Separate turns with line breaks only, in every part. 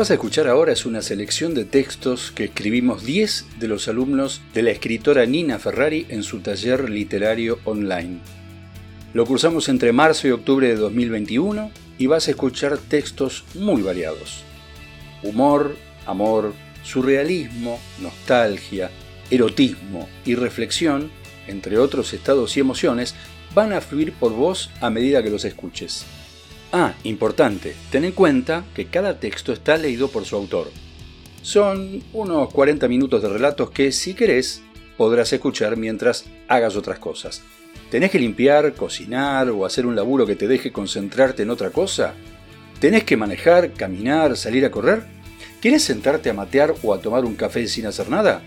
Vas a escuchar ahora es una selección de textos que escribimos 10 de los alumnos de la escritora Nina Ferrari en su taller literario online. Lo cursamos entre marzo y octubre de 2021 y vas a escuchar textos muy variados. Humor, amor, surrealismo, nostalgia, erotismo y reflexión, entre otros estados y emociones, van a fluir por vos a medida que los escuches. Ah, importante, ten en cuenta que cada texto está leído por su autor. Son unos 40 minutos de relatos que, si querés, podrás escuchar mientras hagas otras cosas. ¿Tenés que limpiar, cocinar o hacer un laburo que te deje concentrarte en otra cosa? ¿Tenés que manejar, caminar, salir a correr? ¿Quieres sentarte a matear o a tomar un café sin hacer nada?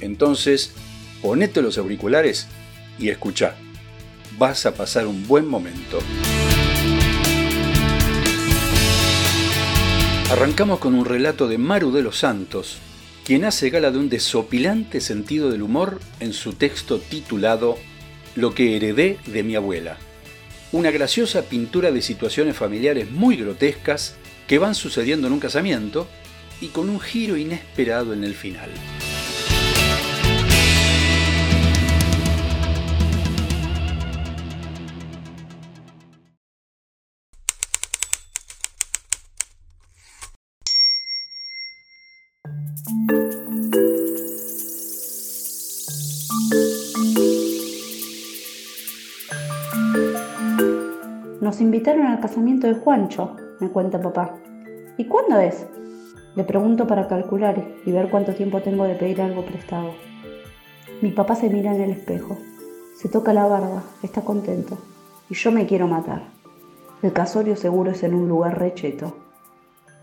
Entonces, ponete los auriculares y escucha. Vas a pasar un buen momento. Arrancamos con un relato de Maru de los Santos, quien hace gala de un desopilante sentido del humor en su texto titulado Lo que heredé de mi abuela. Una graciosa pintura de situaciones familiares muy grotescas que van sucediendo en un casamiento y con un giro inesperado en el final.
Invitaron al casamiento de Juancho, me cuenta papá. ¿Y cuándo es? Le pregunto para calcular y ver cuánto tiempo tengo de pedir algo prestado. Mi papá se mira en el espejo, se toca la barba, está contento. Y yo me quiero matar. El casorio seguro es en un lugar recheto.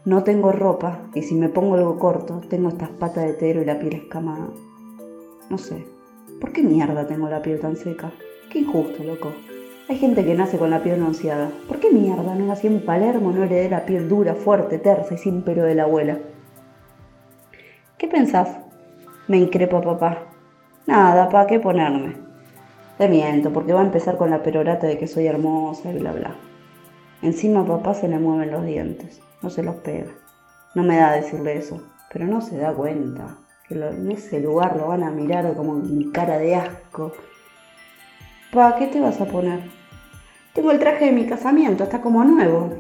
No tengo ropa y si me pongo algo corto, tengo estas patas de tero y la piel escamada. No sé, ¿por qué mierda tengo la piel tan seca? Qué injusto, loco. Hay gente que nace con la piel bronceada. ¿Por qué mierda no nací en Palermo, no heredé la piel dura, fuerte, tersa y sin pelo de la abuela? ¿Qué pensás? Me increpa papá. Nada, pa, ¿qué ponerme? Te miento, porque va a empezar con la perorata de que soy hermosa y bla bla. Encima a papá se le mueven los dientes no se los pega. No me da decirle eso, pero no se da cuenta que en ese lugar lo van a mirar como mi cara de asco. Pa, ¿qué te vas a poner? Tengo el traje de mi casamiento, está como nuevo.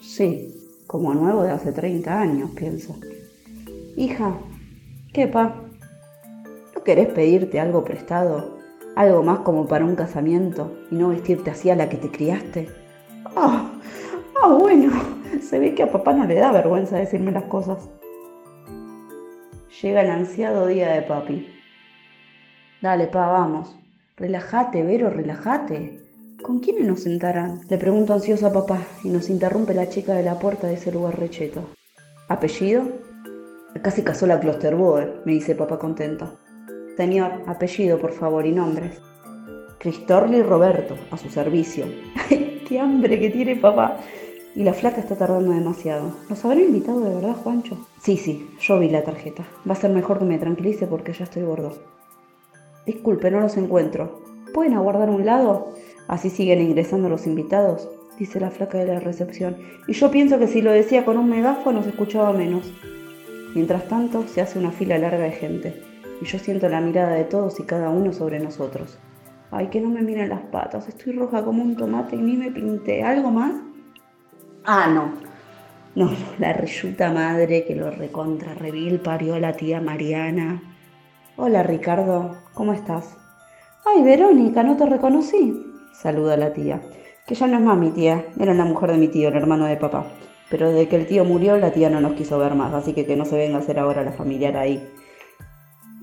Sí, como nuevo de hace 30 años, pienso. Hija, ¿qué, pa? ¿No querés pedirte algo prestado? Algo más como para un casamiento y no vestirte así a la que te criaste. Ah, ah, bueno. Se ve que a papá no le da vergüenza decirme las cosas. Llega el ansiado día de papi. Dale, pa, vamos. Relájate, Vero, relájate. ¿Con quiénes nos sentarán? Le pregunto ansioso a papá y nos interrumpe la chica de la puerta de ese lugar recheto. ¿Apellido? Casi casó la Klosterboer, me dice papá contento. Señor, apellido, por favor, y nombres. Cristorli Roberto, a su servicio. ¡Ay, qué hambre que tiene papá! Y la flaca está tardando demasiado. ¿Nos habrá invitado de verdad, Juancho? Sí, sí, yo vi la tarjeta. Va a ser mejor que me tranquilice porque ya estoy gordo. Disculpe, no los encuentro. ¿Pueden aguardar un lado? Así siguen ingresando los invitados, dice la flaca de la recepción. Y yo pienso que si lo decía con un megáfono se escuchaba menos. Mientras tanto, se hace una fila larga de gente. Y yo siento la mirada de todos y cada uno sobre nosotros. Ay, que no me miren las patas. Estoy roja como un tomate y ni me pinté. ¿Algo más? Ah, no. No, la reyuta madre que lo recontra revil parió la tía Mariana. Hola Ricardo, ¿cómo estás? Ay, Verónica, no te reconocí. Saluda la tía, que ya no es más mi tía, era la mujer de mi tío, el hermano de papá. Pero desde que el tío murió, la tía no nos quiso ver más, así que que no se venga a hacer ahora la familiar ahí.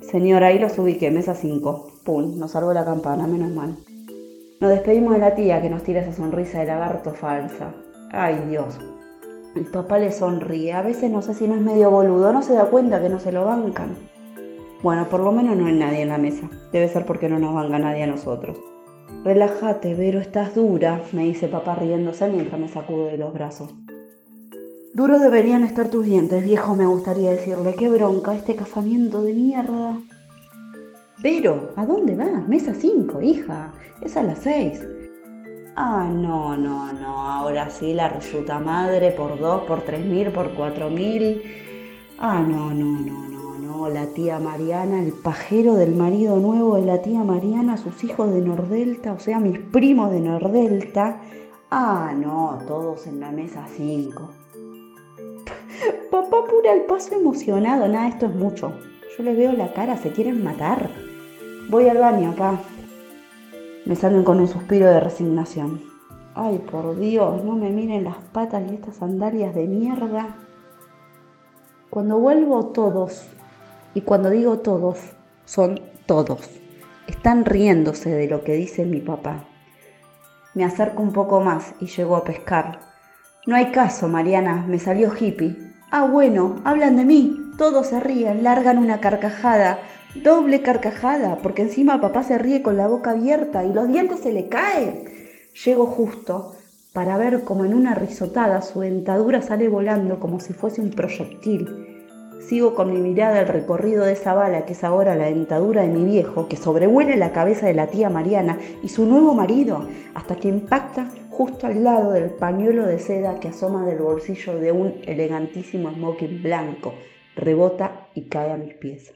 Señora, ahí los ubiqué, mesa 5. Pum, nos salvó la campana, menos mal. Nos despedimos de la tía que nos tira esa sonrisa de lagarto falsa. Ay Dios. El papá le sonríe. A veces no sé si no es medio boludo, no se da cuenta que no se lo bancan. Bueno, por lo menos no hay nadie en la mesa. Debe ser porque no nos banca nadie a nosotros. Relájate, Vero, estás dura, me dice papá riéndose mientras me sacudo de los brazos. Duros deberían estar tus dientes, viejo, me gustaría decirle. Qué bronca, este casamiento de mierda. Vero, ¿a dónde vas? Mesa 5, hija. Es a las 6. Ah, no, no, no, ahora ¿sí? La resulta madre por dos, por tres mil, por cuatro mil. Ah, no, no, no, no, no. La tía Mariana, el pajero del marido nuevo de la tía Mariana, sus hijos de Nordelta, o sea, mis primos de Nordelta. Ah, no, todos en la mesa cinco. Papá pura el paso emocionado, nada, esto es mucho. Yo le veo la cara, se quieren matar. Voy al baño, papá. Me salen con un suspiro de resignación. Ay, por Dios, no me miren las patas y estas sandalias de mierda. Cuando vuelvo todos, y cuando digo todos, son todos, están riéndose de lo que dice mi papá. Me acerco un poco más y llego a pescar. No hay caso, Mariana, me salió hippie. Ah, bueno, hablan de mí, todos se ríen, largan una carcajada, doble carcajada, porque encima papá se ríe con la boca abierta y los dientes se le caen. Llego justo para ver como en una risotada su dentadura sale volando como si fuese un proyectil. Sigo con mi mirada el recorrido de esa bala que es ahora la dentadura de mi viejo, que sobrevuela la cabeza de la tía Mariana y su nuevo marido, hasta que impacta justo al lado del pañuelo de seda que asoma del bolsillo de un elegantísimo smoking blanco, rebota y cae a mis pies.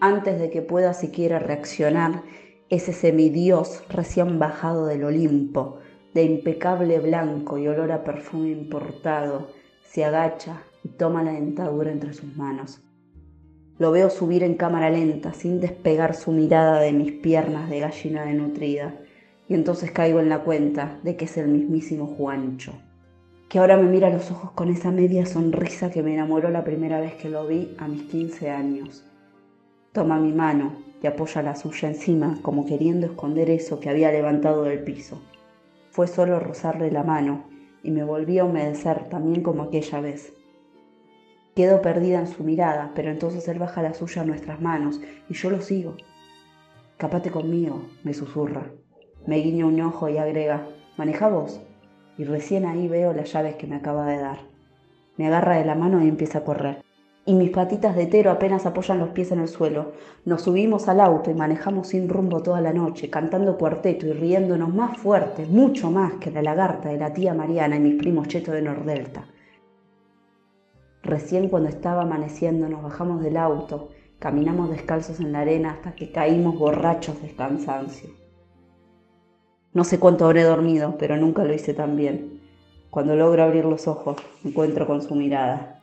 Antes de que pueda siquiera reaccionar, ese semidios recién bajado del Olimpo, de impecable blanco y olor a perfume importado, se agacha y toma la dentadura entre sus manos. Lo veo subir en cámara lenta, sin despegar su mirada de mis piernas de gallina denutrida, y entonces caigo en la cuenta de que es el mismísimo Juancho, que ahora me mira a los ojos con esa media sonrisa que me enamoró la primera vez que lo vi a mis 15 años Toma mi mano y apoya la suya encima, como queriendo esconder eso que había levantado del piso. Fue solo rozarle la mano y me volví a humedecer también como aquella vez. Quedo perdida en su mirada, pero entonces él baja la suya a nuestras manos y yo lo sigo. Capate conmigo, me susurra. Me guiña un ojo y agrega, maneja vos. Y recién ahí veo las llaves que me acaba de dar. Me agarra de la mano y empieza a correr y mis patitas de tero apenas apoyan los pies en el suelo. Nos subimos al auto y manejamos sin rumbo toda la noche, cantando cuarteto y riéndonos más fuerte, mucho más que la lagarta de la tía Mariana y mis primos chetos de Nordelta. Recién cuando estaba amaneciendo nos bajamos del auto, caminamos descalzos en la arena hasta que caímos borrachos de cansancio. No sé cuánto habré dormido, pero nunca lo hice tan bien. Cuando logro abrir los ojos, me encuentro con su mirada.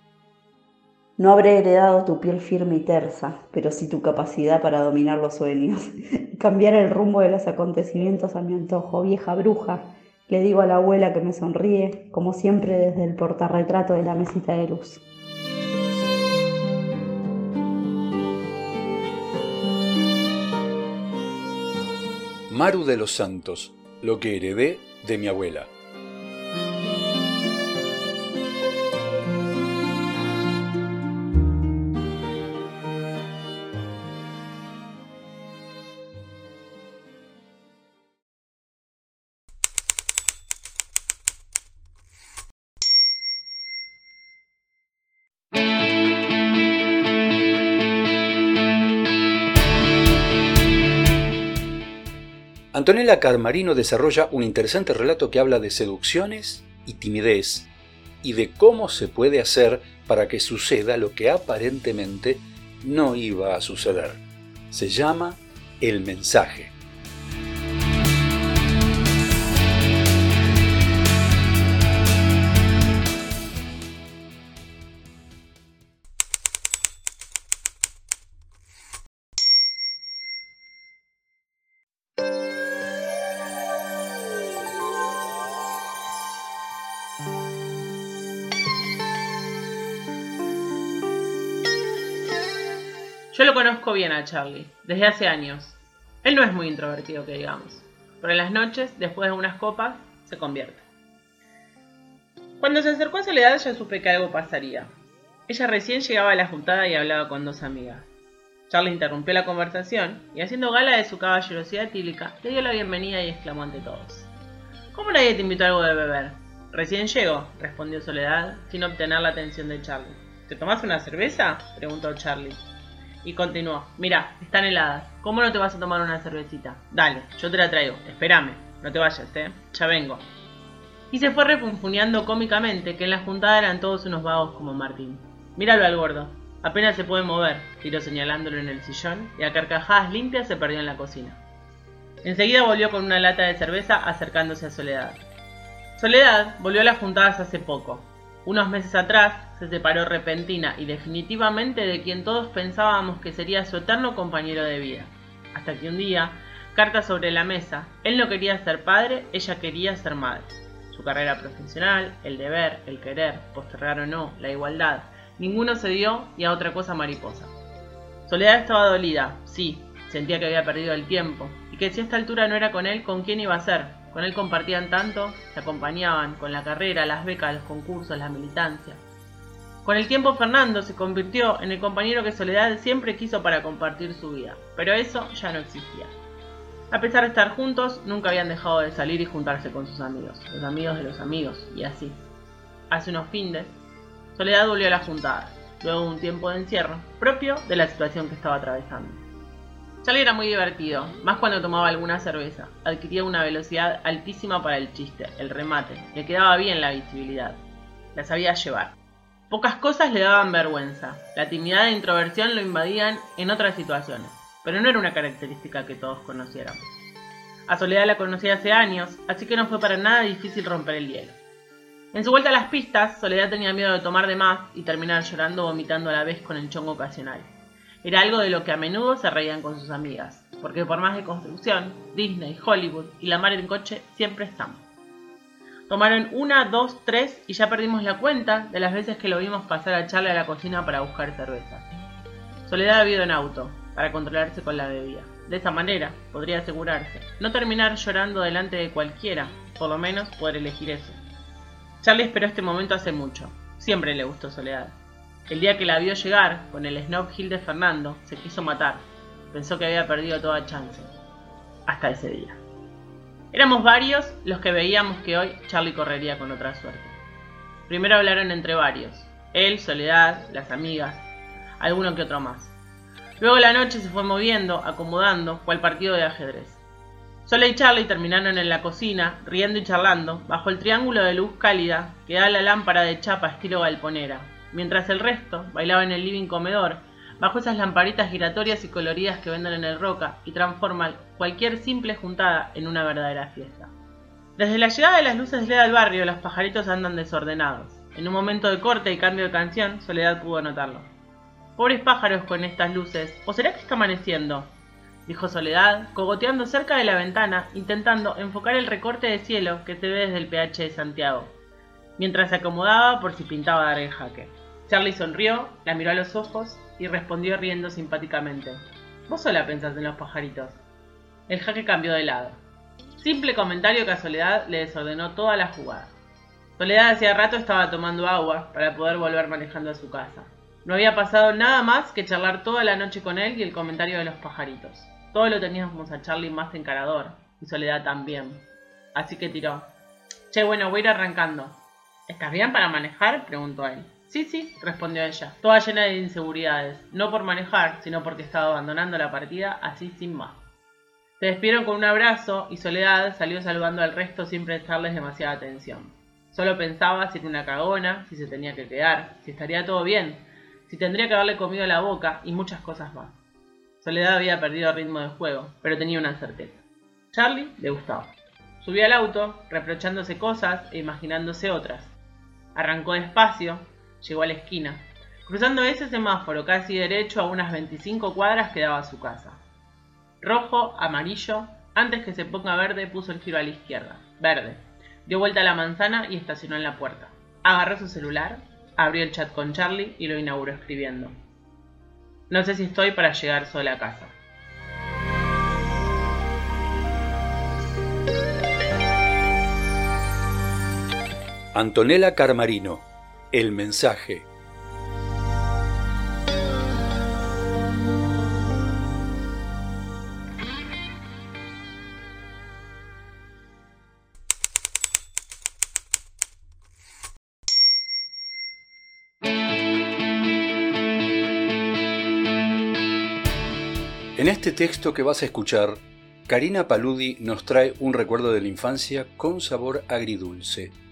No habré heredado tu piel firme y tersa, pero sí tu capacidad para dominar los sueños cambiar el rumbo de los acontecimientos a mi antojo, vieja bruja. Le digo a la abuela que me sonríe, como siempre desde el portarretrato de la mesita de luz.
Maru de los Santos, lo que heredé de mi abuela. Antonella Carmarino desarrolla un interesante relato que habla de seducciones y timidez y de cómo se puede hacer para que suceda lo que aparentemente no iba a suceder. Se llama El mensaje.
Yo lo conozco bien a Charlie, desde hace años. Él no es muy introvertido, que digamos, pero en las noches, después de unas copas, se convierte. Cuando se acercó a Soledad ya supe que algo pasaría. Ella recién llegaba a la juntada y hablaba con dos amigas. Charlie interrumpió la conversación y haciendo gala de su caballerosidad etílica, le dio la bienvenida y exclamó ante todos. ¿Cómo nadie te invitó a algo de beber? Recién llego, respondió Soledad, sin obtener la atención de Charlie. ¿Te tomas una cerveza? preguntó Charlie y continuó. Mira, están heladas. ¿cómo no te vas a tomar una cervecita? Dale, yo te la traigo, espérame, no te vayas, eh, ya vengo. Y se fue refunfuneando cómicamente que en la juntada eran todos unos vagos como Martín. Míralo al gordo, apenas se puede mover, tiró señalándolo en el sillón y a carcajadas limpias se perdió en la cocina. Enseguida volvió con una lata de cerveza acercándose a Soledad. Soledad volvió a las juntadas hace poco. Unos meses atrás se separó repentina y definitivamente de quien todos pensábamos que sería su eterno compañero de vida. Hasta que un día, carta sobre la mesa, él no quería ser padre, ella quería ser madre. Su carrera profesional, el deber, el querer, postergar o no, la igualdad, ninguno se dio y a otra cosa mariposa. Soledad estaba dolida, sí, sentía que había perdido el tiempo, y que si a esta altura no era con él, ¿con quién iba a ser? Con él compartían tanto, se acompañaban con la carrera, las becas, los concursos, la militancia. Con el tiempo Fernando se convirtió en el compañero que Soledad siempre quiso para compartir su vida, pero eso ya no existía. A pesar de estar juntos, nunca habían dejado de salir y juntarse con sus amigos, los amigos de los amigos, y así. Hace unos fines, Soledad volvió a la juntada, luego de un tiempo de encierro, propio de la situación que estaba atravesando. Charlie era muy divertido, más cuando tomaba alguna cerveza. Adquiría una velocidad altísima para el chiste, el remate. Le quedaba bien la visibilidad. La sabía llevar. Pocas cosas le daban vergüenza. La timidez e introversión lo invadían en otras situaciones, pero no era una característica que todos conociéramos. A Soledad la conocía hace años, así que no fue para nada difícil romper el hielo. En su vuelta a las pistas, Soledad tenía miedo de tomar de más y terminar llorando o vomitando a la vez con el chongo ocasional. Era algo de lo que a menudo se reían con sus amigas, porque por más de construcción, Disney, Hollywood y la mar en coche siempre están. Tomaron una, dos, tres y ya perdimos la cuenta de las veces que lo vimos pasar a Charlie a la cocina para buscar cerveza. Soledad había ido en auto, para controlarse con la bebida. De esa manera, podría asegurarse, no terminar llorando delante de cualquiera, por lo menos poder elegir eso. Charlie esperó este momento hace mucho. Siempre le gustó Soledad. El día que la vio llegar, con el Snob Hill de Fernando, se quiso matar. Pensó que había perdido toda chance. Hasta ese día. Éramos varios los que veíamos que hoy Charlie correría con otra suerte. Primero hablaron entre varios. Él, Soledad, las amigas, alguno que otro más. Luego la noche se fue moviendo, acomodando, cual partido de ajedrez. Soledad y Charlie terminaron en la cocina, riendo y charlando, bajo el triángulo de luz cálida que da la lámpara de chapa estilo galponera, mientras el resto bailaba en el living comedor, bajo esas lamparitas giratorias y coloridas que venden en el Roca y transforman cualquier simple juntada en una verdadera fiesta. Desde la llegada de las luces LED al barrio, los pajaritos andan desordenados. En un momento de corte y cambio de canción, Soledad pudo notarlo. Pobres pájaros con estas luces, ¿o será que está amaneciendo? dijo Soledad, cogoteando cerca de la ventana, intentando enfocar el recorte de cielo que se ve desde el PH de Santiago, mientras se acomodaba por si pintaba dar el jaque. Charlie sonrió, la miró a los ojos y respondió riendo simpáticamente. Vos sola pensás en los pajaritos. El jaque cambió de lado. Simple comentario que a Soledad le desordenó toda la jugada. Soledad hacía rato estaba tomando agua para poder volver manejando a su casa. No había pasado nada más que charlar toda la noche con él y el comentario de los pajaritos. Todo lo teníamos a Charlie más encarador, y Soledad también. Así que tiró. Che, bueno, voy a ir arrancando. ¿Estás bien para manejar? preguntó él. Sí, sí, respondió ella, toda llena de inseguridades, no por manejar, sino porque estaba abandonando la partida así sin más. Se despidieron con un abrazo y Soledad salió saludando al resto sin prestarles demasiada atención. Solo pensaba si era una cagona, si se tenía que quedar, si estaría todo bien, si tendría que haberle comido la boca y muchas cosas más. Soledad había perdido el ritmo de juego, pero tenía una certeza. Charlie le gustaba. Subió al auto, reprochándose cosas e imaginándose otras. Arrancó despacio, llegó a la esquina. Cruzando ese semáforo casi derecho a unas 25 cuadras quedaba su casa. Rojo, amarillo, antes que se ponga verde puso el giro a la izquierda. Verde. Dio vuelta a la manzana y estacionó en la puerta. Agarró su celular, abrió el chat con Charlie y lo inauguró escribiendo. No sé si estoy para llegar sola a casa.
Antonella Carmarino el mensaje. En este texto que vas a escuchar, Karina Paludi nos trae un recuerdo de la infancia con sabor agridulce.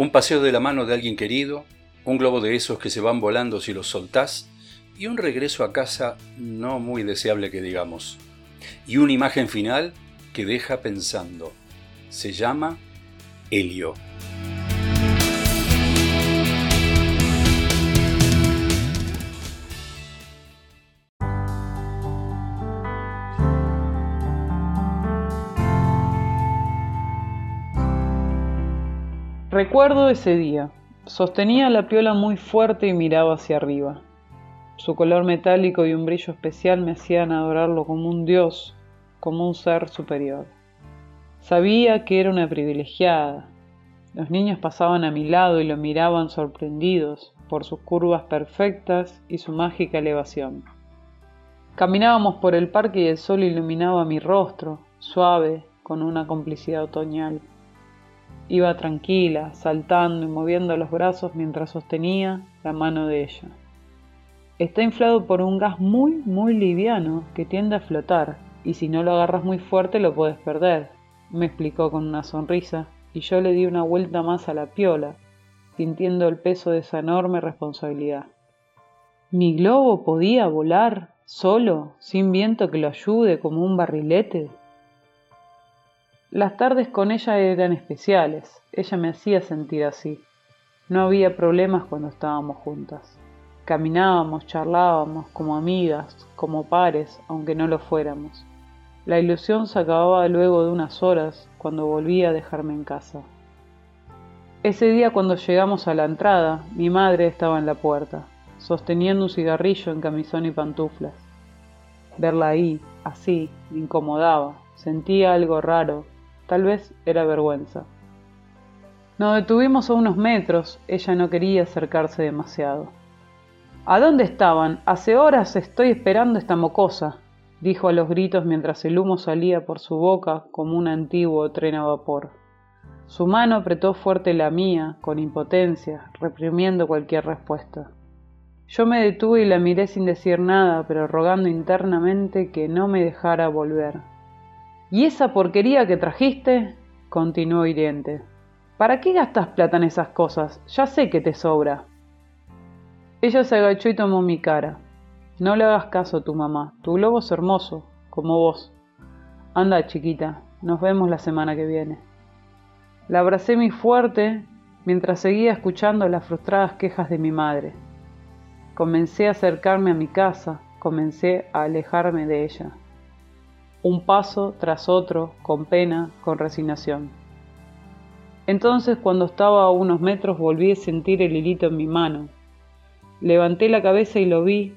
Un paseo de la mano de alguien querido, un globo de esos que se van volando si los soltás, y un regreso a casa no muy deseable que digamos. Y una imagen final que deja pensando. Se llama Helio.
Recuerdo ese día. Sostenía la piola muy fuerte y miraba hacia arriba. Su color metálico y un brillo especial me hacían adorarlo como un dios, como un ser superior. Sabía que era una privilegiada. Los niños pasaban a mi lado y lo miraban sorprendidos por sus curvas perfectas y su mágica elevación. Caminábamos por el parque y el sol iluminaba mi rostro, suave, con una complicidad otoñal. Iba tranquila, saltando y moviendo los brazos mientras sostenía la mano de ella. Está inflado por un gas muy, muy liviano que tiende a flotar, y si no lo agarras muy fuerte lo puedes perder, me explicó con una sonrisa, y yo le di una vuelta más a la piola, sintiendo el peso de esa enorme responsabilidad. ¿Mi globo podía volar solo, sin viento que lo ayude como un barrilete? Las tardes con ella eran especiales, ella me hacía sentir así. No había problemas cuando estábamos juntas. Caminábamos, charlábamos como amigas, como pares, aunque no lo fuéramos. La ilusión se acababa luego de unas horas, cuando volvía a dejarme en casa. Ese día cuando llegamos a la entrada, mi madre estaba en la puerta, sosteniendo un cigarrillo en camisón y pantuflas. Verla ahí, así, me incomodaba, sentía algo raro, Tal vez era vergüenza. Nos detuvimos a unos metros, ella no quería acercarse demasiado. ¿A dónde estaban? Hace horas estoy esperando esta mocosa, dijo a los gritos mientras el humo salía por su boca como un antiguo tren a vapor. Su mano apretó fuerte la mía, con impotencia, reprimiendo cualquier respuesta. Yo me detuve y la miré sin decir nada, pero rogando internamente que no me dejara volver. ¿Y esa porquería que trajiste? continuó hiriente. ¿Para qué gastas plata en esas cosas? Ya sé que te sobra. Ella se agachó y tomó mi cara. No le hagas caso a tu mamá. Tu globo es hermoso, como vos. Anda, chiquita, nos vemos la semana que viene. La abracé muy fuerte mientras seguía escuchando las frustradas quejas de mi madre. Comencé a acercarme a mi casa, comencé a alejarme de ella un paso tras otro, con pena, con resignación. Entonces, cuando estaba a unos metros, volví a sentir el hilito en mi mano. Levanté la cabeza y lo vi,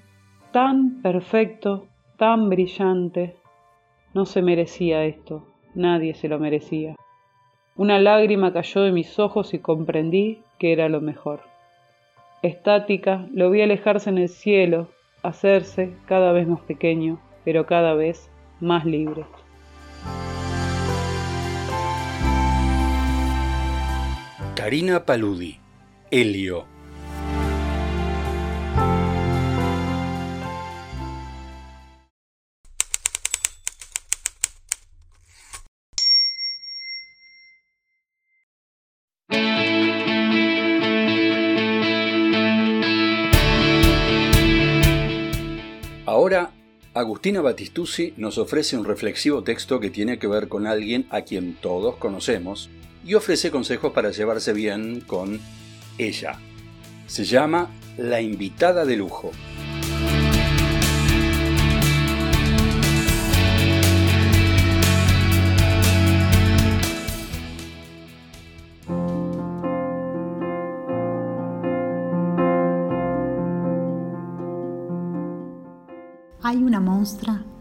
tan perfecto, tan brillante. No se merecía esto, nadie se lo merecía. Una lágrima cayó de mis ojos y comprendí que era lo mejor. Estática, lo vi alejarse en el cielo, hacerse cada vez más pequeño, pero cada vez más libre.
Karina Paludi, Helio. Agustina Batistuzzi nos ofrece un reflexivo texto que tiene que ver con alguien a quien todos conocemos y ofrece consejos para llevarse bien con ella. Se llama La invitada de lujo.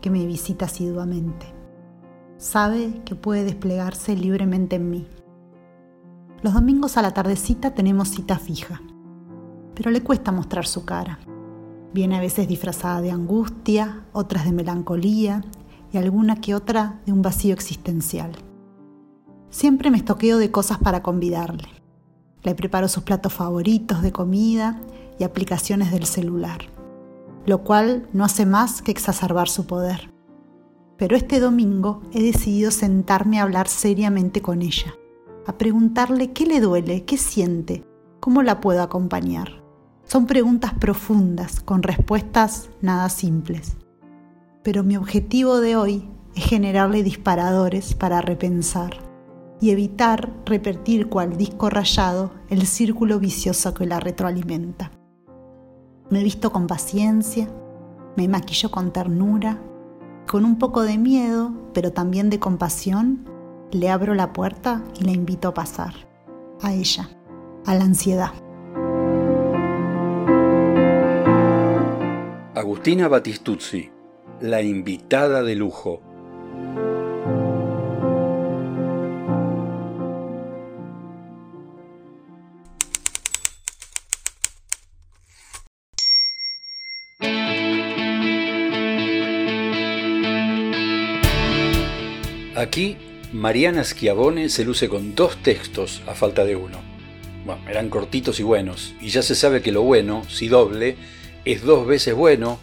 Que me visita asiduamente. Sabe que puede desplegarse libremente en mí. Los domingos a la tardecita tenemos cita fija, pero le cuesta mostrar su cara. Viene a veces disfrazada de angustia, otras de melancolía y alguna que otra de un vacío existencial. Siempre me estoqueo de cosas para convidarle. Le preparo sus platos favoritos de comida y aplicaciones del celular lo cual no hace más que exacerbar su poder. pero este domingo he decidido sentarme a hablar seriamente con ella, a preguntarle qué le duele, qué siente, cómo la puedo acompañar. Son preguntas profundas, con respuestas nada simples. Pero mi objetivo de hoy es generarle disparadores para repensar y evitar repetir cual disco rayado el círculo vicioso que la retroalimenta. Me visto con paciencia, me maquillo con ternura, con un poco de miedo, pero también de compasión, le abro la puerta y la invito a pasar, a ella, a la ansiedad.
Agustina Batistuzzi, la invitada de lujo. Aquí, Mariana Schiavone se luce con dos textos a falta de uno. Bueno, eran cortitos y buenos, y ya se sabe que lo bueno, si doble, es dos veces bueno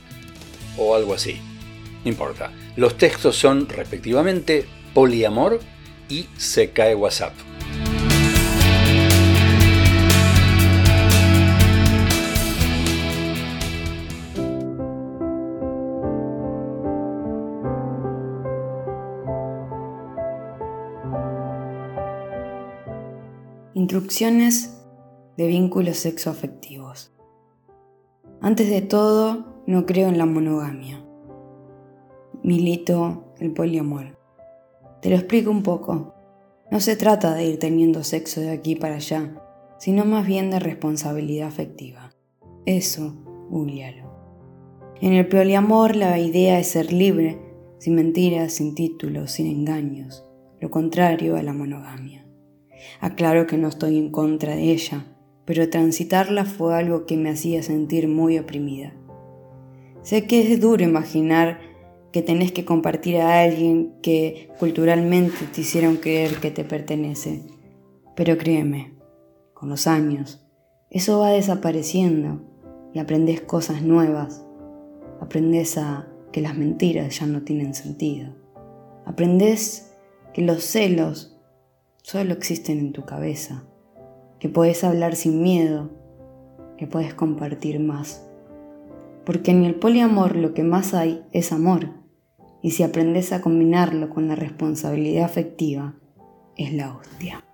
o algo así. No importa. Los textos son, respectivamente, Poliamor y Se cae WhatsApp.
Instrucciones de vínculos sexoafectivos. Antes de todo, no creo en la monogamia. Milito el poliamor. Te lo explico un poco. No se trata de ir teniendo sexo de aquí para allá, sino más bien de responsabilidad afectiva. Eso, googlealo. En el poliamor la idea es ser libre, sin mentiras, sin títulos, sin engaños, lo contrario a la monogamia. Aclaro que no estoy en contra de ella, pero transitarla fue algo que me hacía sentir muy oprimida. Sé que es duro imaginar que tenés que compartir a alguien que culturalmente te hicieron creer que te pertenece, pero créeme, con los años, eso va desapareciendo y aprendes cosas nuevas. Aprendes a que las mentiras ya no tienen sentido. Aprendes que los celos solo existen en tu cabeza, que puedes hablar sin miedo, que puedes compartir más. Porque en el poliamor lo que más hay es amor, y si aprendes a combinarlo con la responsabilidad afectiva, es la hostia.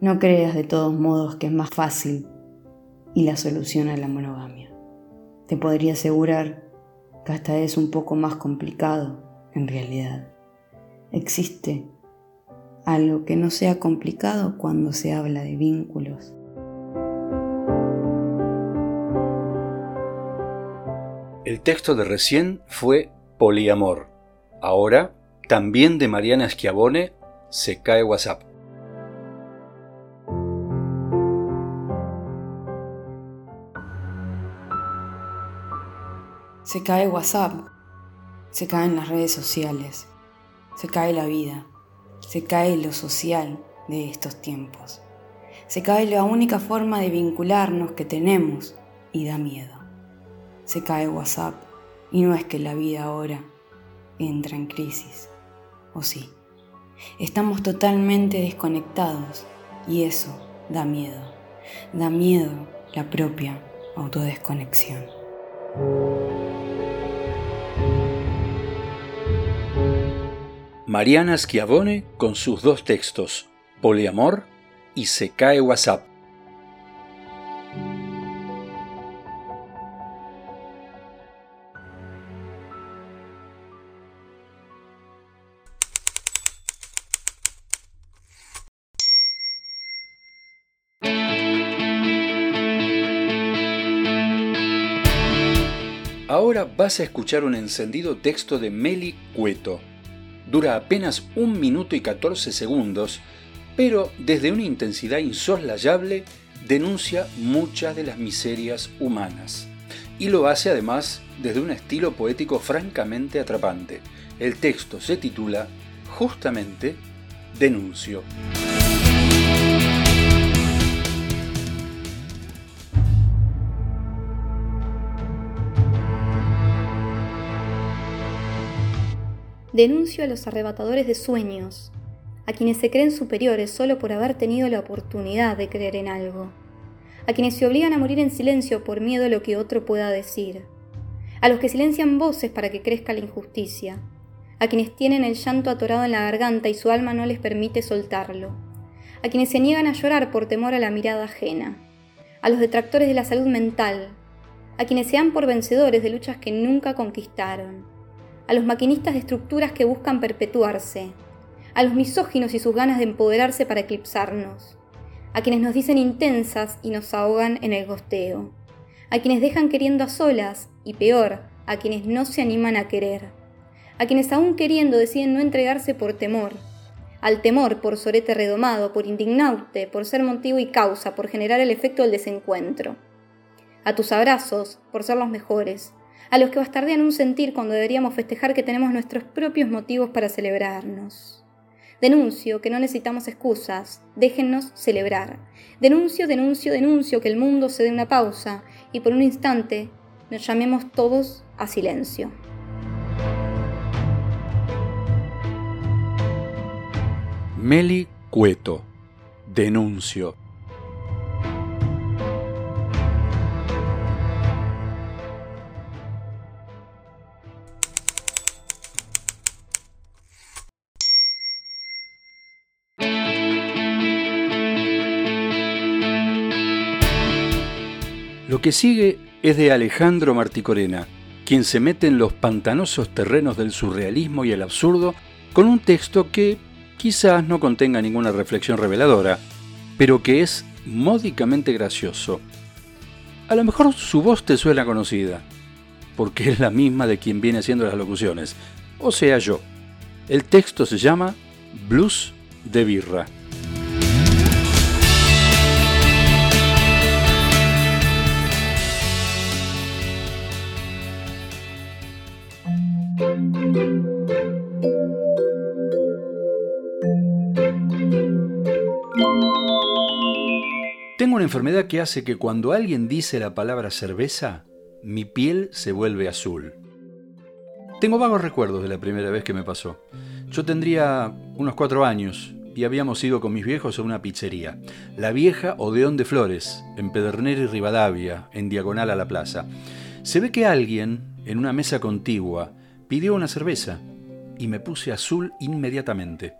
No creas de todos modos que es más fácil y la solución a la monogamia. Te podría asegurar que hasta es un poco más complicado en realidad. Existe algo que no sea complicado cuando se habla de vínculos.
El texto de recién fue Poliamor. Ahora, también de Mariana Schiavone, se cae WhatsApp.
Se cae WhatsApp, se caen las redes sociales, se cae la vida se cae lo social de estos tiempos. Se cae la única forma de vincularnos que tenemos y da miedo. Se cae WhatsApp y no es que la vida ahora entra en crisis. ¿O sí? Estamos totalmente desconectados y eso da miedo. Da miedo la propia autodesconexión.
Mariana Schiavone con sus dos textos, Poliamor y Se cae WhatsApp. Ahora vas a escuchar un encendido texto de Meli Cueto dura apenas un minuto y 14 segundos, pero desde una intensidad insoslayable denuncia muchas de las miserias humanas. Y lo hace además desde un estilo poético francamente atrapante. El texto se titula justamente Denuncio.
Denuncio a los arrebatadores de sueños, a quienes se creen superiores solo por haber tenido la oportunidad de creer en algo, a quienes se obligan a morir en silencio por miedo a lo que otro pueda decir, a los que silencian voces para que crezca la injusticia, a quienes tienen el llanto atorado en la garganta y su alma no les permite soltarlo, a quienes se niegan a llorar por temor a la mirada ajena, a los detractores de la salud mental, a quienes se dan por vencedores de luchas que nunca conquistaron, a los maquinistas de estructuras que buscan perpetuarse, a los misóginos y sus ganas de empoderarse para eclipsarnos, a quienes nos dicen intensas y nos ahogan en el gosteo, a quienes dejan queriendo a solas y peor, a quienes no se animan a querer, a quienes aún queriendo deciden no entregarse por temor, al temor por sorete redomado, por indignaute, por ser motivo y causa, por generar el efecto del desencuentro, a tus abrazos, por ser los mejores, a los que bastardean un sentir cuando deberíamos festejar que tenemos nuestros propios motivos para celebrarnos. Denuncio que no necesitamos excusas, déjennos celebrar. Denuncio, denuncio, denuncio que el mundo se dé una pausa y por un instante nos llamemos todos a silencio.
Meli Cueto, denuncio. Que sigue es de Alejandro Marticorena, quien se mete en los pantanosos terrenos del surrealismo y el absurdo con un texto que quizás no contenga ninguna reflexión reveladora, pero que es módicamente gracioso. A lo mejor su voz te suena conocida, porque es la misma de quien viene haciendo las locuciones, o sea yo. El texto se llama Blues de Birra. Tengo una enfermedad que hace que cuando alguien dice la palabra cerveza, mi piel se vuelve azul. Tengo vagos recuerdos de la primera vez que me pasó. Yo tendría unos cuatro años y habíamos ido con mis viejos a una pizzería, la vieja Odeón de Flores, en Pedernera y Rivadavia, en diagonal a la plaza. Se ve que alguien, en una mesa contigua, pidió una cerveza y me puse azul inmediatamente.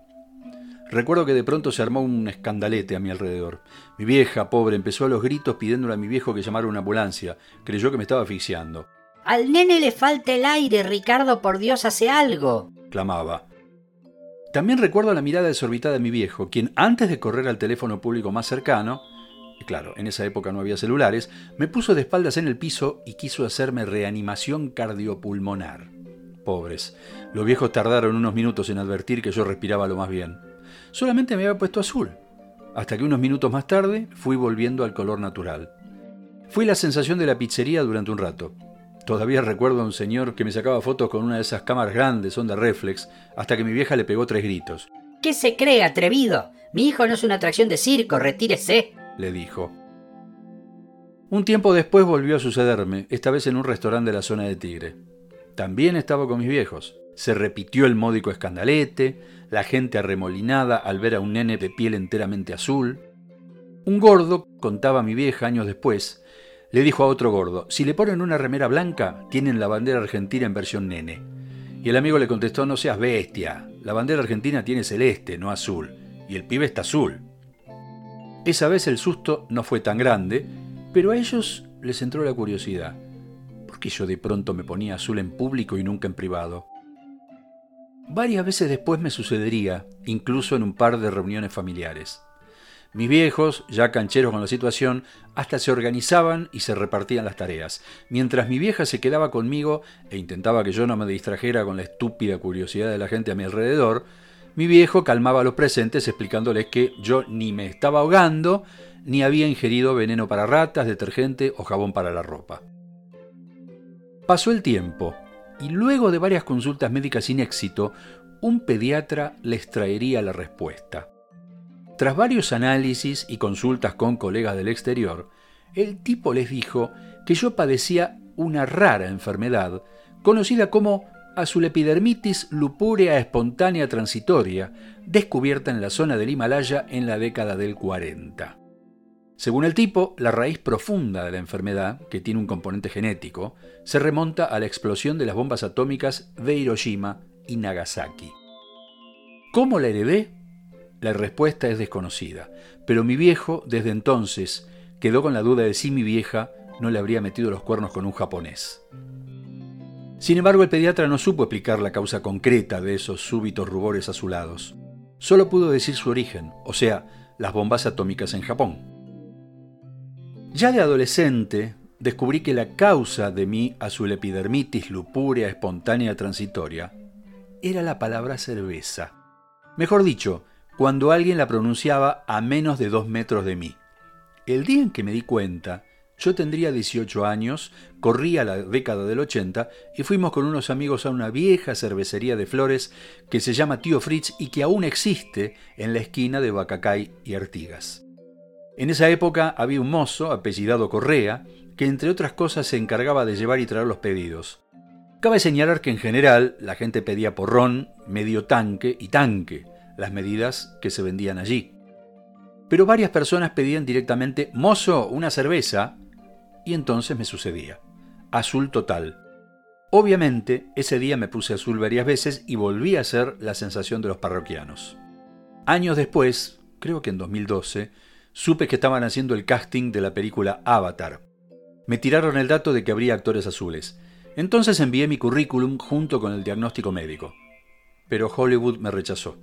Recuerdo que de pronto se armó un escandalete a mi alrededor. Mi vieja, pobre, empezó a los gritos pidiéndole a mi viejo que llamara una ambulancia. Creyó que me estaba asfixiando.
Al nene le falta el aire, Ricardo, por Dios, hace algo.
clamaba. También recuerdo la mirada desorbitada de mi viejo, quien antes de correr al teléfono público más cercano, y claro, en esa época no había celulares, me puso de espaldas en el piso y quiso hacerme reanimación cardiopulmonar. Pobres, los viejos tardaron unos minutos en advertir que yo respiraba lo más bien. Solamente me había puesto azul, hasta que unos minutos más tarde fui volviendo al color natural. Fui la sensación de la pizzería durante un rato. Todavía recuerdo a un señor que me sacaba fotos con una de esas cámaras grandes, onda reflex, hasta que mi vieja le pegó tres gritos.
¿Qué se cree, atrevido? Mi hijo no es una atracción de circo, retírese,
le dijo. Un tiempo después volvió a sucederme, esta vez en un restaurante de la zona de Tigre. También estaba con mis viejos. Se repitió el módico escandalete, la gente arremolinada al ver a un nene de piel enteramente azul. Un gordo, contaba mi vieja años después, le dijo a otro gordo, si le ponen una remera blanca, tienen la bandera argentina en versión nene. Y el amigo le contestó, no seas bestia, la bandera argentina tiene celeste, no azul, y el pibe está azul. Esa vez el susto no fue tan grande, pero a ellos les entró la curiosidad. ¿Por qué yo de pronto me ponía azul en público y nunca en privado? Varias veces después me sucedería, incluso en un par de reuniones familiares. Mis viejos, ya cancheros con la situación, hasta se organizaban y se repartían las tareas. Mientras mi vieja se quedaba conmigo e intentaba que yo no me distrajera con la estúpida curiosidad de la gente a mi alrededor, mi viejo calmaba a los presentes explicándoles que yo ni me estaba ahogando, ni había ingerido veneno para ratas, detergente o jabón para la ropa. Pasó el tiempo y luego de varias consultas médicas sin éxito, un pediatra les traería la respuesta. Tras varios análisis y consultas con colegas del exterior, el tipo les dijo que yo padecía una rara enfermedad conocida como azulepidermitis lupúrea espontánea transitoria, descubierta en la zona del Himalaya en la década del 40. Según el tipo, la raíz profunda de la enfermedad, que tiene un componente genético, se remonta a la explosión de las bombas atómicas de Hiroshima y Nagasaki. ¿Cómo la heredé? La respuesta es desconocida, pero mi viejo, desde entonces, quedó con la duda de si mi vieja no le habría metido los cuernos con un japonés. Sin embargo, el pediatra no supo explicar la causa concreta de esos súbitos rubores azulados. Solo pudo decir su origen, o sea, las bombas atómicas en Japón. Ya de adolescente, descubrí que la causa de mi azulepidermitis lupúrea espontánea transitoria era la palabra cerveza. Mejor dicho, cuando alguien la pronunciaba a menos de dos metros de mí. El día en que me di cuenta, yo tendría 18 años, corría la década del 80 y fuimos con unos amigos a una vieja cervecería de flores que se llama Tío Fritz y que aún existe en la esquina de Bacacay y Artigas. En esa época había un mozo, apellidado Correa, que entre otras cosas se encargaba de llevar y traer los pedidos. Cabe señalar que en general la gente pedía porrón, medio tanque y tanque, las medidas que se vendían allí. Pero varias personas pedían directamente, mozo, una cerveza, y entonces me sucedía. Azul total. Obviamente, ese día me puse azul varias veces y volví a ser la sensación de los parroquianos. Años después, creo que en 2012, supe que estaban haciendo el casting de la película Avatar. Me tiraron el dato de que habría actores azules. Entonces envié mi currículum junto con el diagnóstico médico. Pero Hollywood me rechazó.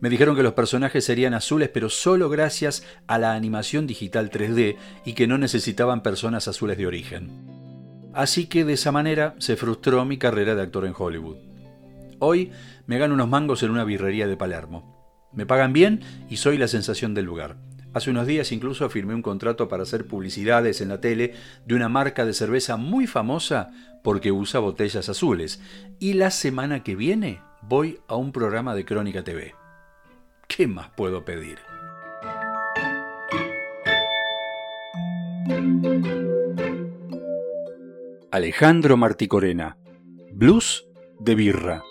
Me dijeron que los personajes serían azules, pero solo gracias a la animación digital 3D y que no necesitaban personas azules de origen. Así que de esa manera se frustró mi carrera de actor en Hollywood. Hoy me gano unos mangos en una birrería de Palermo. Me pagan bien y soy la sensación del lugar. Hace unos días incluso firmé un contrato para hacer publicidades en la tele de una marca de cerveza muy famosa porque usa botellas azules. Y la semana que viene voy a un programa de Crónica TV. ¿Qué más puedo pedir? Alejandro Marticorena, Blues de Birra.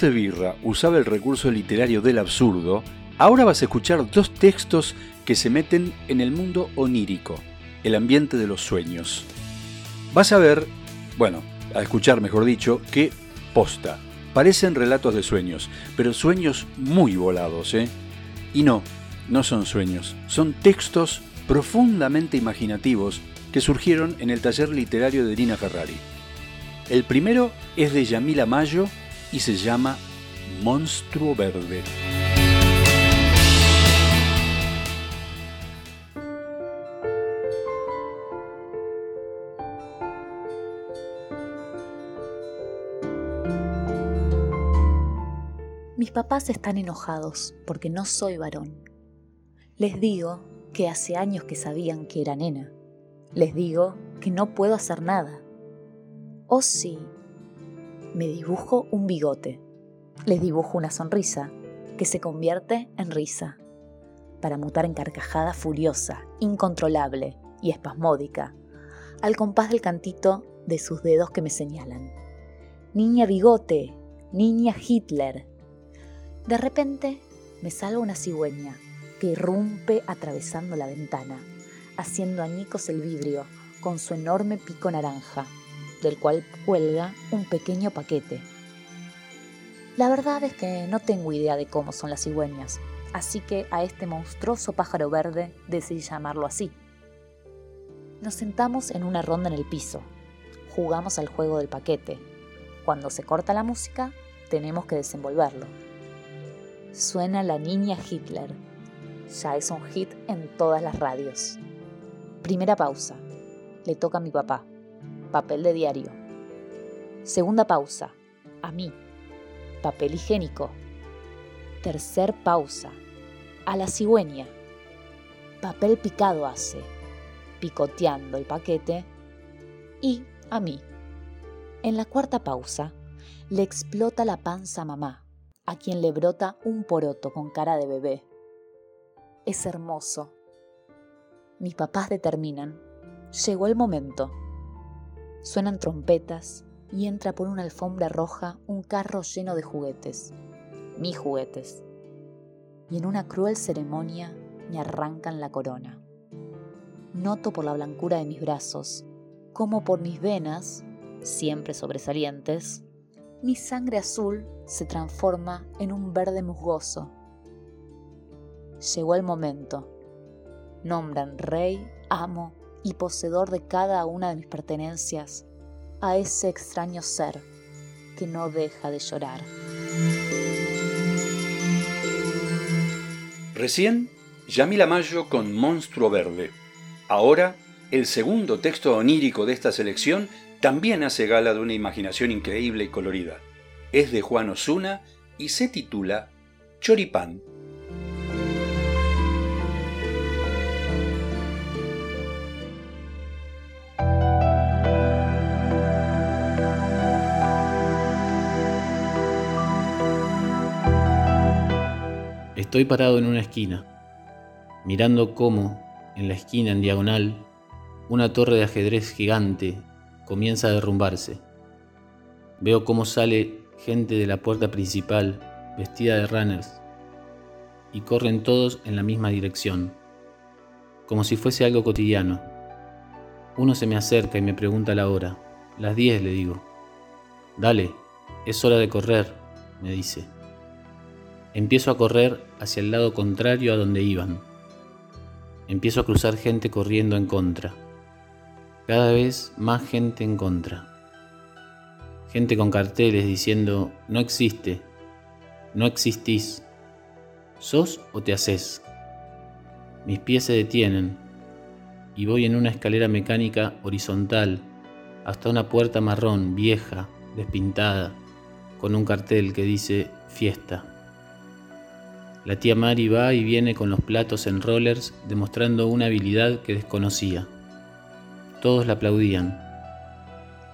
De Birra usaba el recurso literario del absurdo, ahora vas a escuchar dos textos que se meten en el mundo onírico, el ambiente de los sueños. Vas a ver, bueno, a escuchar mejor dicho, que posta. Parecen relatos de sueños, pero sueños muy volados, ¿eh? Y no, no son sueños, son textos profundamente imaginativos que surgieron en el taller literario de Nina Ferrari. El primero es de Yamila Mayo y se llama Monstruo Verde.
Mis papás están enojados porque no soy varón. Les digo que hace años que sabían que era nena. Les digo que no puedo hacer nada. Oh sí, me dibujo un bigote. Les dibujo una sonrisa que se convierte en risa, para mutar en carcajada furiosa, incontrolable y espasmódica, al compás del cantito de sus dedos que me señalan. Niña bigote, niña Hitler. De repente me salva una cigüeña que irrumpe atravesando la ventana, haciendo añicos el vidrio con su enorme pico naranja del cual cuelga un pequeño paquete. La verdad es que no tengo idea de cómo son las cigüeñas, así que a este monstruoso pájaro verde decidí llamarlo así. Nos sentamos en una ronda en el piso, jugamos al juego del paquete. Cuando se corta la música, tenemos que desenvolverlo. Suena la niña Hitler. Ya es un hit en todas las radios. Primera pausa. Le toca a mi papá papel de diario. Segunda pausa, a mí, papel higiénico. Tercer pausa, a la cigüeña. papel picado hace, picoteando el paquete, y a mí. En la cuarta pausa, le explota la panza a mamá, a quien le brota un poroto con cara de bebé. Es hermoso. Mis papás determinan. Llegó el momento. Suenan trompetas y entra por una alfombra roja un carro lleno de juguetes. Mis juguetes. Y en una cruel ceremonia me arrancan la corona. Noto por la blancura de mis brazos, como por mis venas, siempre sobresalientes, mi sangre azul se transforma en un verde musgoso. Llegó el momento. Nombran rey, amo y poseedor de cada una de mis pertenencias a ese extraño ser que no deja de llorar.
Recién, Yamila Mayo con Monstruo Verde. Ahora, el segundo texto onírico de esta selección también hace gala de una imaginación increíble y colorida. Es de Juan Osuna y se titula Choripán.
Estoy parado en una esquina, mirando cómo, en la esquina en diagonal, una torre de ajedrez gigante comienza a derrumbarse. Veo cómo sale gente de la puerta principal vestida de runners y corren todos en la misma dirección, como si fuese algo cotidiano. Uno se me acerca y me pregunta la hora. Las 10 le digo. Dale, es hora de correr, me dice. Empiezo a correr hacia el lado contrario a donde iban. Empiezo a cruzar gente corriendo en contra. Cada vez más gente en contra. Gente con carteles diciendo, no existe, no existís, sos o te haces. Mis pies se detienen y voy en una escalera mecánica horizontal hasta una puerta marrón vieja, despintada, con un cartel que dice fiesta. La tía Mari va y viene con los platos en rollers demostrando una habilidad que desconocía. Todos la aplaudían.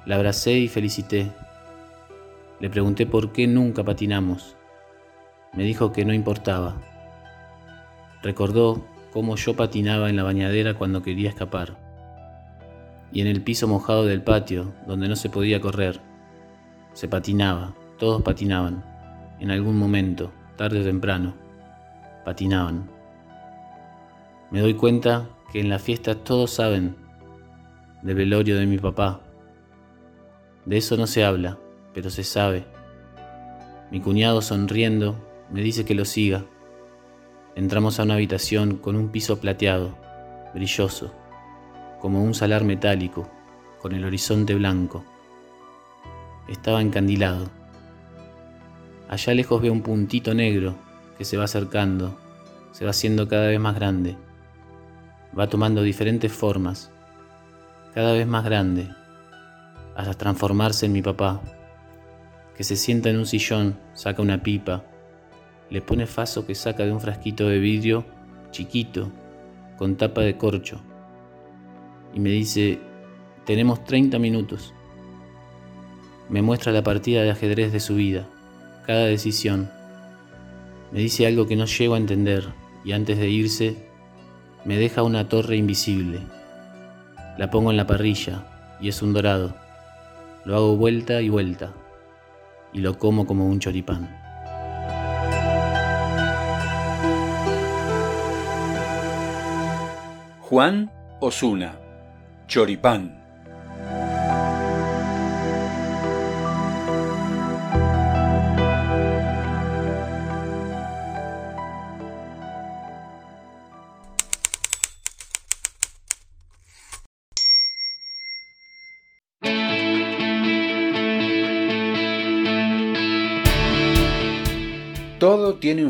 La abracé y felicité. Le pregunté por qué nunca patinamos. Me dijo que no importaba. Recordó cómo yo patinaba en la bañadera cuando quería escapar. Y en el piso mojado del patio, donde no se podía correr. Se patinaba, todos patinaban, en algún momento, tarde o temprano patinaban. Me doy cuenta que en la fiesta todos saben del velorio de mi papá. De eso no se habla, pero se sabe. Mi cuñado sonriendo me dice que lo siga. Entramos a una habitación con un piso plateado, brilloso, como un salar metálico, con el horizonte blanco. Estaba encandilado. Allá lejos veo un puntito negro que se va acercando, se va haciendo cada vez más grande, va tomando diferentes formas, cada vez más grande, hasta transformarse en mi papá, que se sienta en un sillón, saca una pipa, le pone faso que saca de un frasquito de vidrio chiquito, con tapa de corcho, y me dice, tenemos 30 minutos. Me muestra la partida de ajedrez de su vida, cada decisión, me dice algo que no llego a entender y antes de irse me deja una torre invisible. La pongo en la parrilla y es un dorado. Lo hago vuelta y vuelta y lo como como un choripán.
Juan Osuna, Choripán.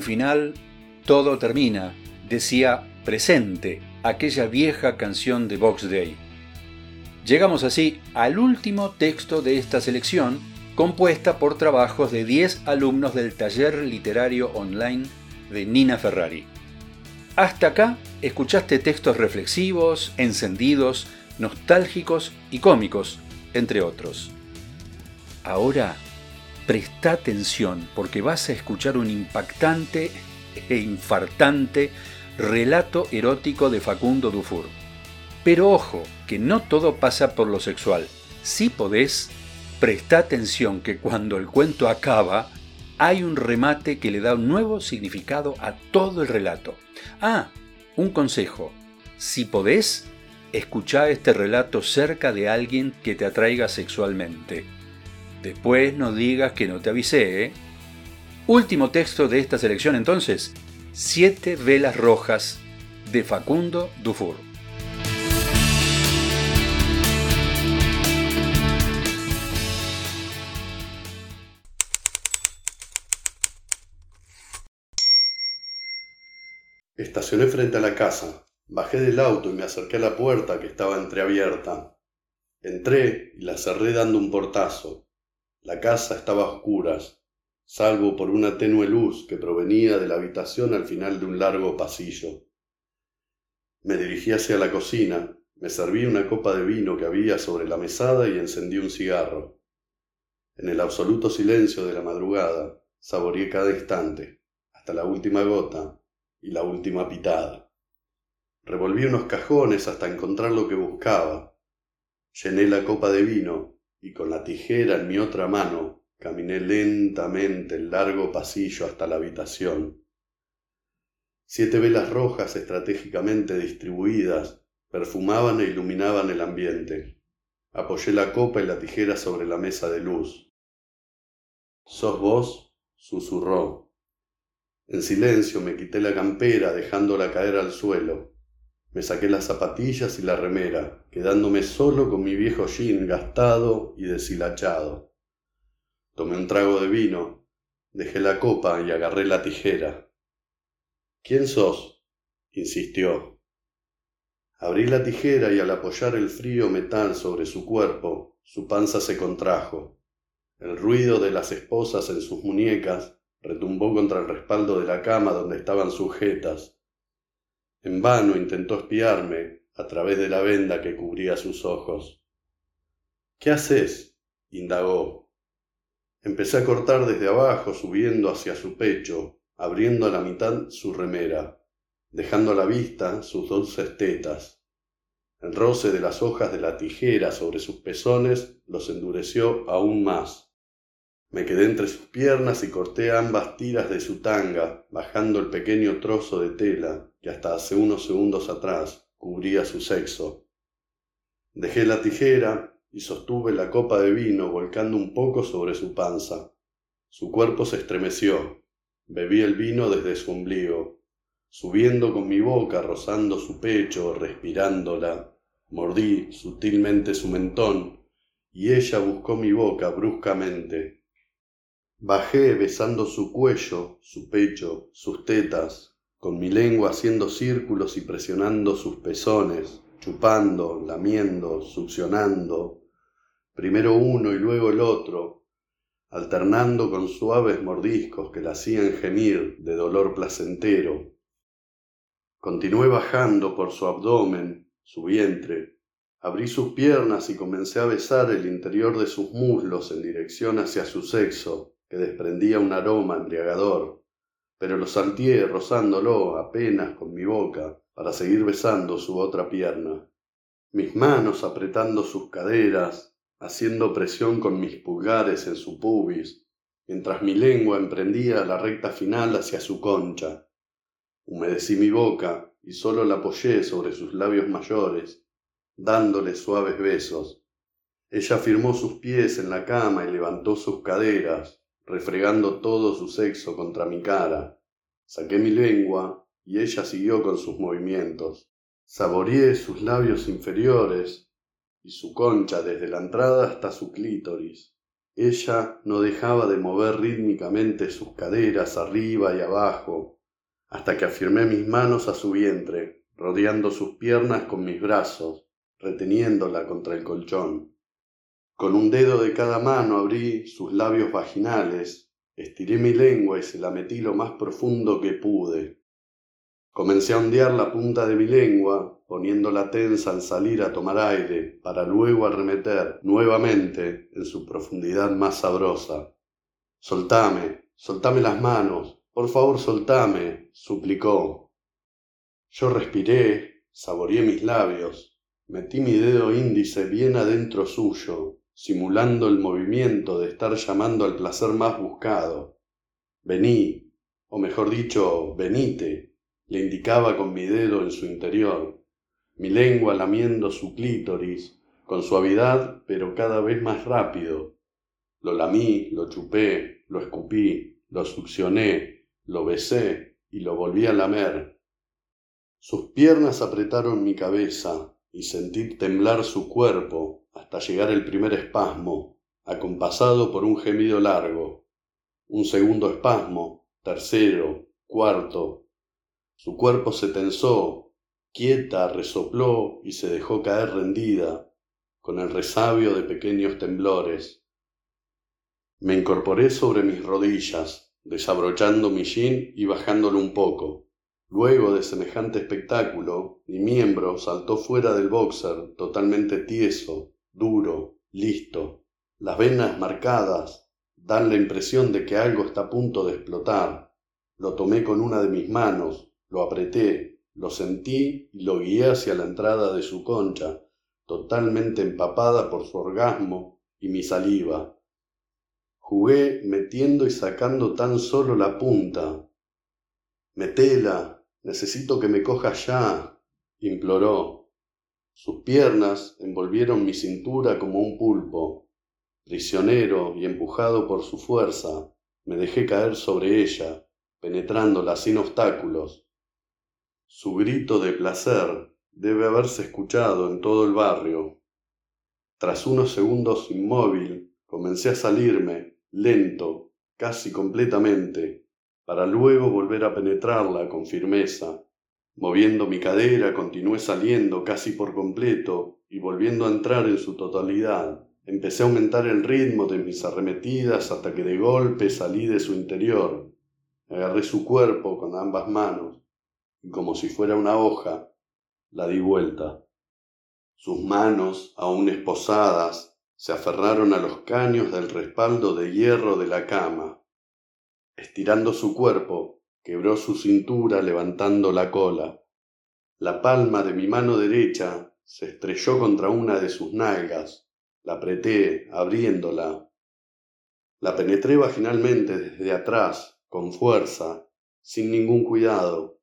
Final, todo termina, decía Presente, aquella vieja canción de Box Day. Llegamos así al último texto de esta selección, compuesta por trabajos de 10 alumnos del taller literario online de Nina Ferrari. Hasta acá escuchaste textos reflexivos, encendidos, nostálgicos y cómicos, entre otros. Ahora, presta atención porque vas a escuchar un impactante e infartante relato erótico de Facundo Dufour. Pero ojo, que no todo pasa por lo sexual. Si podés, presta atención que cuando el cuento acaba, hay un remate que le da un nuevo significado a todo el relato. Ah, un consejo. Si podés, escucha este relato cerca de alguien que te atraiga sexualmente. Después no digas que no te avisé, ¿eh? Último texto de esta selección entonces, Siete velas rojas de Facundo Dufour.
Estacioné frente a la casa, bajé del auto y me acerqué a la puerta que estaba entreabierta. Entré y la cerré dando un portazo. La casa estaba a oscuras, salvo por una tenue luz que provenía de la habitación al final de un largo pasillo. Me dirigí hacia la cocina, me serví una copa de vino que había sobre la mesada y encendí un cigarro. En el absoluto silencio de la madrugada, saboreé cada instante, hasta la última gota, y la última pitada. Revolví unos cajones hasta encontrar lo que buscaba. Llené la copa de vino y con la tijera en mi otra mano caminé lentamente el largo pasillo hasta la habitación. Siete velas rojas estratégicamente distribuidas perfumaban e iluminaban el ambiente. Apoyé la copa y la tijera sobre la mesa de luz. ¿Sos vos? susurró. En silencio me quité la campera dejándola caer al suelo. Me saqué las zapatillas y la remera, quedándome solo con mi viejo jean gastado y deshilachado. Tomé un trago de vino, dejé la copa y agarré la tijera. ¿Quién sos? insistió. Abrí la tijera y al apoyar el frío metal sobre su cuerpo, su panza se contrajo. El ruido de las esposas en sus muñecas retumbó contra el respaldo de la cama donde estaban sujetas. En vano intentó espiarme a través de la venda que cubría sus ojos. ¿Qué haces? indagó. Empecé a cortar desde abajo, subiendo hacia su pecho, abriendo a la mitad su remera, dejando a la vista sus dulces tetas. El roce de las hojas de la tijera sobre sus pezones los endureció aún más. Me quedé entre sus piernas y corté ambas tiras de su tanga, bajando el pequeño trozo de tela hasta hace unos segundos atrás cubría su sexo. Dejé la tijera y sostuve la copa de vino volcando un poco sobre su panza. Su cuerpo se estremeció. Bebí el vino desde su ombligo, subiendo con mi boca, rozando su pecho, respirándola. Mordí sutilmente su mentón y ella buscó mi boca bruscamente, Bajé besando su cuello, su pecho, sus tetas, con mi lengua haciendo círculos y presionando sus pezones, chupando, lamiendo, succionando, primero uno y luego el otro, alternando con suaves mordiscos que la hacían gemir de dolor placentero. Continué bajando por su abdomen, su vientre, abrí sus piernas y comencé a besar el interior de sus muslos en dirección hacia su sexo, que desprendía un aroma embriagador, pero lo salteé rozándolo apenas con mi boca para seguir besando su otra pierna. Mis manos apretando sus caderas, haciendo presión con mis pulgares en su pubis, mientras mi lengua emprendía la recta final hacia su concha. Humedecí mi boca y solo la apoyé sobre sus labios mayores, dándole suaves besos. Ella firmó sus pies en la cama y levantó sus caderas, refregando todo su sexo contra mi cara. Saqué mi lengua y ella siguió con sus movimientos. Saboreé sus labios inferiores y su concha desde la entrada hasta su clítoris. Ella no dejaba de mover rítmicamente sus caderas arriba y abajo, hasta que afirmé mis manos a su vientre, rodeando sus piernas con mis brazos, reteniéndola contra el colchón. Con un dedo de cada mano abrí sus labios vaginales, estiré mi lengua y se la metí lo más profundo que pude. Comencé a ondear la punta de mi lengua, poniéndola tensa al salir a tomar aire, para luego arremeter nuevamente en su profundidad más sabrosa. Soltame, soltame las manos, por favor soltame, suplicó. Yo respiré, saboreé mis labios, metí mi dedo índice bien adentro suyo, simulando el movimiento de estar llamando al placer más buscado. Vení, o mejor dicho, venite, le indicaba con mi dedo en su interior, mi lengua lamiendo su clítoris, con suavidad pero cada vez más rápido. Lo lamí, lo chupé, lo escupí, lo succioné, lo besé y lo volví a lamer. Sus piernas apretaron mi cabeza y sentí temblar su cuerpo hasta llegar el primer espasmo, acompasado por un gemido largo. Un segundo espasmo, tercero, cuarto. Su cuerpo se tensó, quieta, resopló y se dejó caer rendida, con el resabio de pequeños temblores. Me incorporé sobre mis rodillas, desabrochando mi jean y bajándolo un poco. Luego de semejante espectáculo, mi miembro saltó fuera del boxer, totalmente tieso, duro, listo. Las venas marcadas dan la impresión de que algo está a punto de explotar. Lo tomé con una de mis manos, lo apreté, lo sentí y lo guié hacia la entrada de su concha, totalmente empapada por su orgasmo y mi saliva. Jugué metiendo y sacando tan solo la punta. Metela, necesito que me cojas ya, imploró. Sus piernas envolvieron mi cintura como un pulpo. Prisionero y empujado por su fuerza, me dejé caer sobre ella, penetrándola sin obstáculos. Su grito de placer debe haberse escuchado en todo el barrio. Tras unos segundos inmóvil, comencé a salirme lento, casi completamente, para luego volver a penetrarla con firmeza. Moviendo mi cadera, continué saliendo casi por completo y volviendo a entrar en su totalidad. Empecé a aumentar el ritmo de mis arremetidas hasta que de golpe salí de su interior. Agarré su cuerpo con ambas manos y como si fuera una hoja, la di vuelta. Sus manos, aún esposadas, se aferraron a los caños del respaldo de hierro de la cama. Estirando su cuerpo, quebró su cintura levantando la cola. La palma de mi mano derecha se estrelló contra una de sus nalgas. La apreté, abriéndola. La penetré vaginalmente desde atrás, con fuerza, sin ningún cuidado.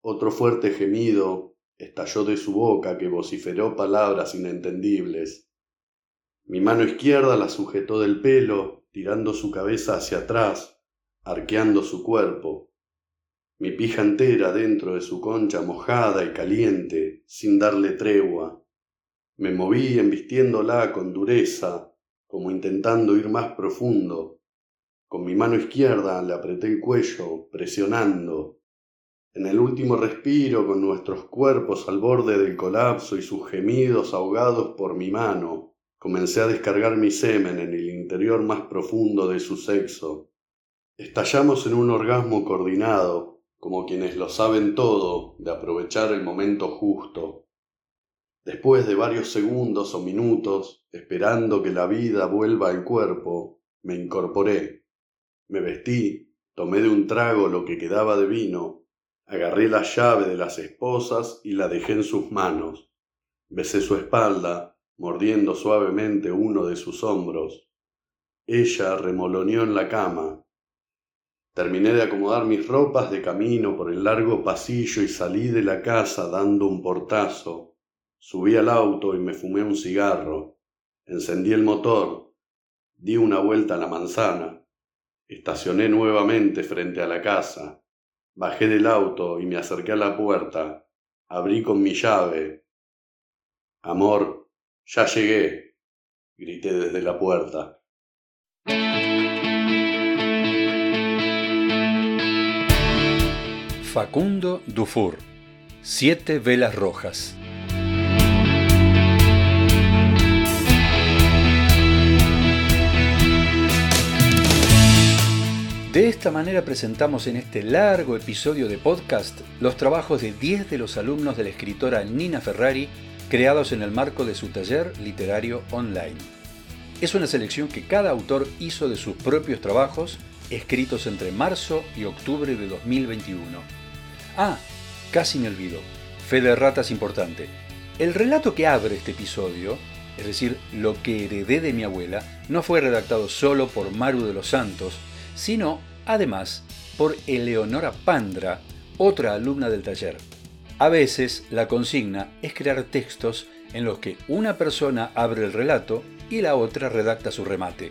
Otro fuerte gemido estalló de su boca que vociferó palabras inentendibles. Mi mano izquierda la sujetó del pelo, tirando su cabeza hacia atrás, arqueando su cuerpo. Mi pija entera dentro de su concha mojada y caliente, sin darle tregua. Me moví embistiéndola con dureza, como intentando ir más profundo. Con mi mano izquierda le apreté el cuello, presionando. En el último respiro, con nuestros cuerpos al borde del colapso y sus gemidos ahogados por mi mano, Comencé a descargar mi semen en el interior más profundo de su sexo. Estallamos en un orgasmo coordinado, como quienes lo saben todo, de aprovechar el momento justo. Después de varios segundos o minutos, esperando que la vida vuelva al cuerpo, me incorporé. Me vestí, tomé de un trago lo que quedaba de vino, agarré la llave de las esposas y la dejé en sus manos. Besé su espalda, mordiendo suavemente uno de sus hombros. Ella remoloneó en la cama. Terminé de acomodar mis ropas de camino por el largo pasillo y salí de la casa dando un portazo. Subí al auto y me fumé un cigarro. Encendí el motor. Di una vuelta a la manzana. Estacioné nuevamente frente a la casa. Bajé del auto y me acerqué a la puerta. Abrí con mi llave. Amor, ya llegué, grité desde la puerta.
Facundo Dufour, Siete Velas Rojas. De esta manera presentamos en este largo episodio de podcast los trabajos de 10 de los alumnos de la escritora Nina Ferrari creados en el marco de su taller literario online. Es una selección que cada autor hizo de sus propios trabajos escritos entre marzo y octubre de 2021. Ah, casi me olvido. Fe de rata es importante. El relato que abre este episodio, es decir, lo que heredé de mi abuela, no fue redactado solo por Maru de los Santos, sino, además, por Eleonora Pandra, otra alumna del taller. A veces la consigna es crear textos en los que una persona abre el relato y la otra redacta su remate.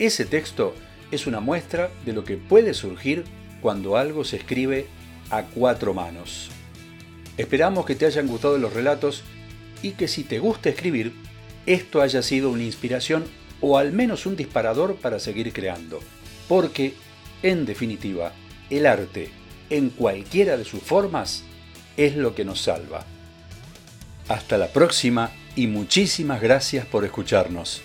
Ese texto es una muestra de lo que puede surgir cuando algo se escribe a cuatro manos. Esperamos que te hayan gustado los relatos y que si te gusta escribir, esto haya sido una inspiración o al menos un disparador para seguir creando. Porque, en definitiva, el arte, en cualquiera de sus formas, es lo que nos salva. Hasta la próxima y muchísimas gracias por escucharnos.